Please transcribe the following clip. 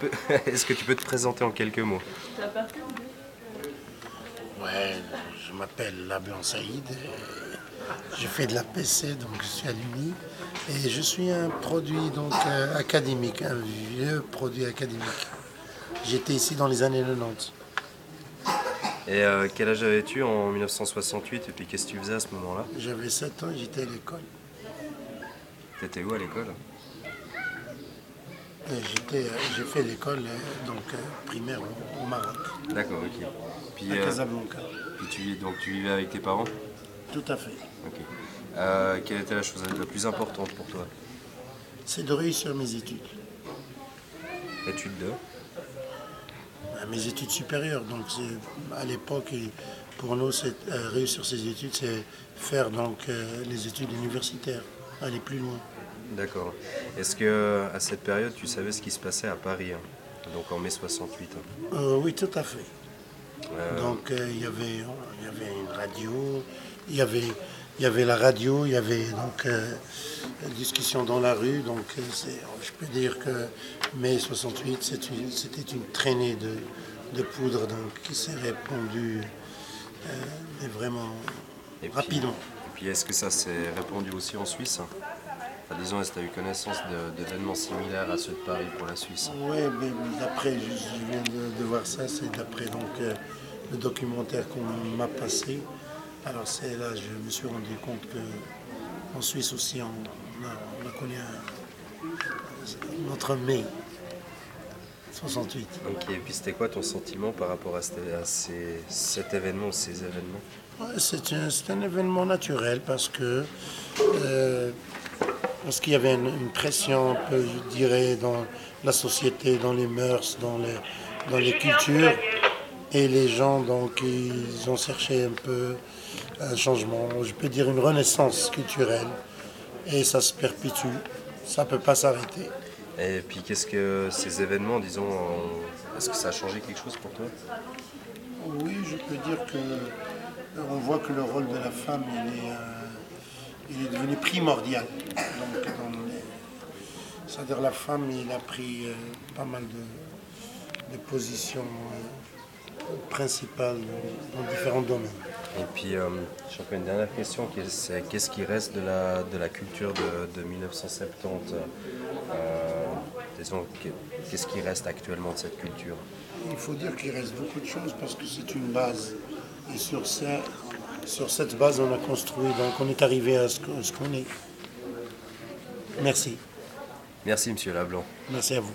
est-ce que tu peux te présenter en quelques mots Ouais, je m'appelle Labian Saïd. et Je fais de la PC, donc je suis à l'UNI. Et je suis un produit donc euh, académique, un vieux produit académique. J'étais ici dans les années 90. Et euh, quel âge avais-tu en 1968 et puis qu'est-ce que tu faisais à ce moment-là? J'avais 7 ans, j'étais à l'école. T'étais où à l'école? euh, J'ai fait l'école euh, donc euh, primaire au, au Maroc, D'accord, ok. Puis, à euh, Casablanca. puis tu, donc tu vivais avec tes parents? Tout à fait. Ok. Euh, quelle était la chose la plus importante pour toi? C'est de réussir mes études. Études de? À mes études supérieures. Donc à l'époque, pour nous, euh, réussir ses études, c'est faire donc euh, les études universitaires, aller plus loin. D'accord. Est-ce que à cette période tu savais ce qui se passait à Paris hein Donc en mai 68 hein? Euh, oui, tout à fait. Euh, Donc euh, il y avait, il y avait une radio, il y avait, il y avait la radio, il y avait donc la discussion dans la rue. Donc je peux dire que mai 68, c'est une- c'était une traînée de, de poudre donc, qui s'est répandue, mais vraiment Et puis- rapidement. Et puis est-ce que ça s'est répandu aussi en Suisse Enfin, Disons, est-ce que tu as eu connaissance d'événements similaires à ceux de Paris pour la Suisse? Oui, mais d'après, je, je viens de, de voir ça, c'est d'après donc euh, le documentaire qu'on m'a passé. Alors c'est là, je me suis rendu compte que en Suisse aussi, on, on a, on a connu un- notre mai 68. Ok, et puis c'était quoi ton sentiment par rapport à, cet, à ces- cet événement, ces événements? Ouais, c'est un, un événement naturel parce que euh, parce qu'il y avait une, une pression un peu, je dirais, dans la société, dans les mœurs, dans les, dans les cultures? Et les gens, donc, ils ont cherché un peu un changement, je peux dire une renaissance culturelle. Et ça se perpétue, ça ne peut pas s'arrêter. Et puis qu'est-ce que ces événements, disons, ont- est-ce que ça a changé quelque chose pour toi? Oui, je peux dire que euh, on voit que le rôle de la femme, il est, euh, il est devenu primordial. C'est-à-dire la femme, il a pris euh, pas mal de, de positions euh, principales dans, dans différents domaines. Et puis, euh, j'ai encore une dernière question, c'est qu'est-ce qui reste de la, de la culture de, de 1970 euh, disons, que- Qu'est-ce qui reste actuellement de cette culture? Il faut dire qu'il reste beaucoup de choses parce que c'est une base. Et sur, sur cette base, on a construit, donc on est arrivé à ce qu'on est. Merci. Merci, Monsieur Lablanc. Merci à vous.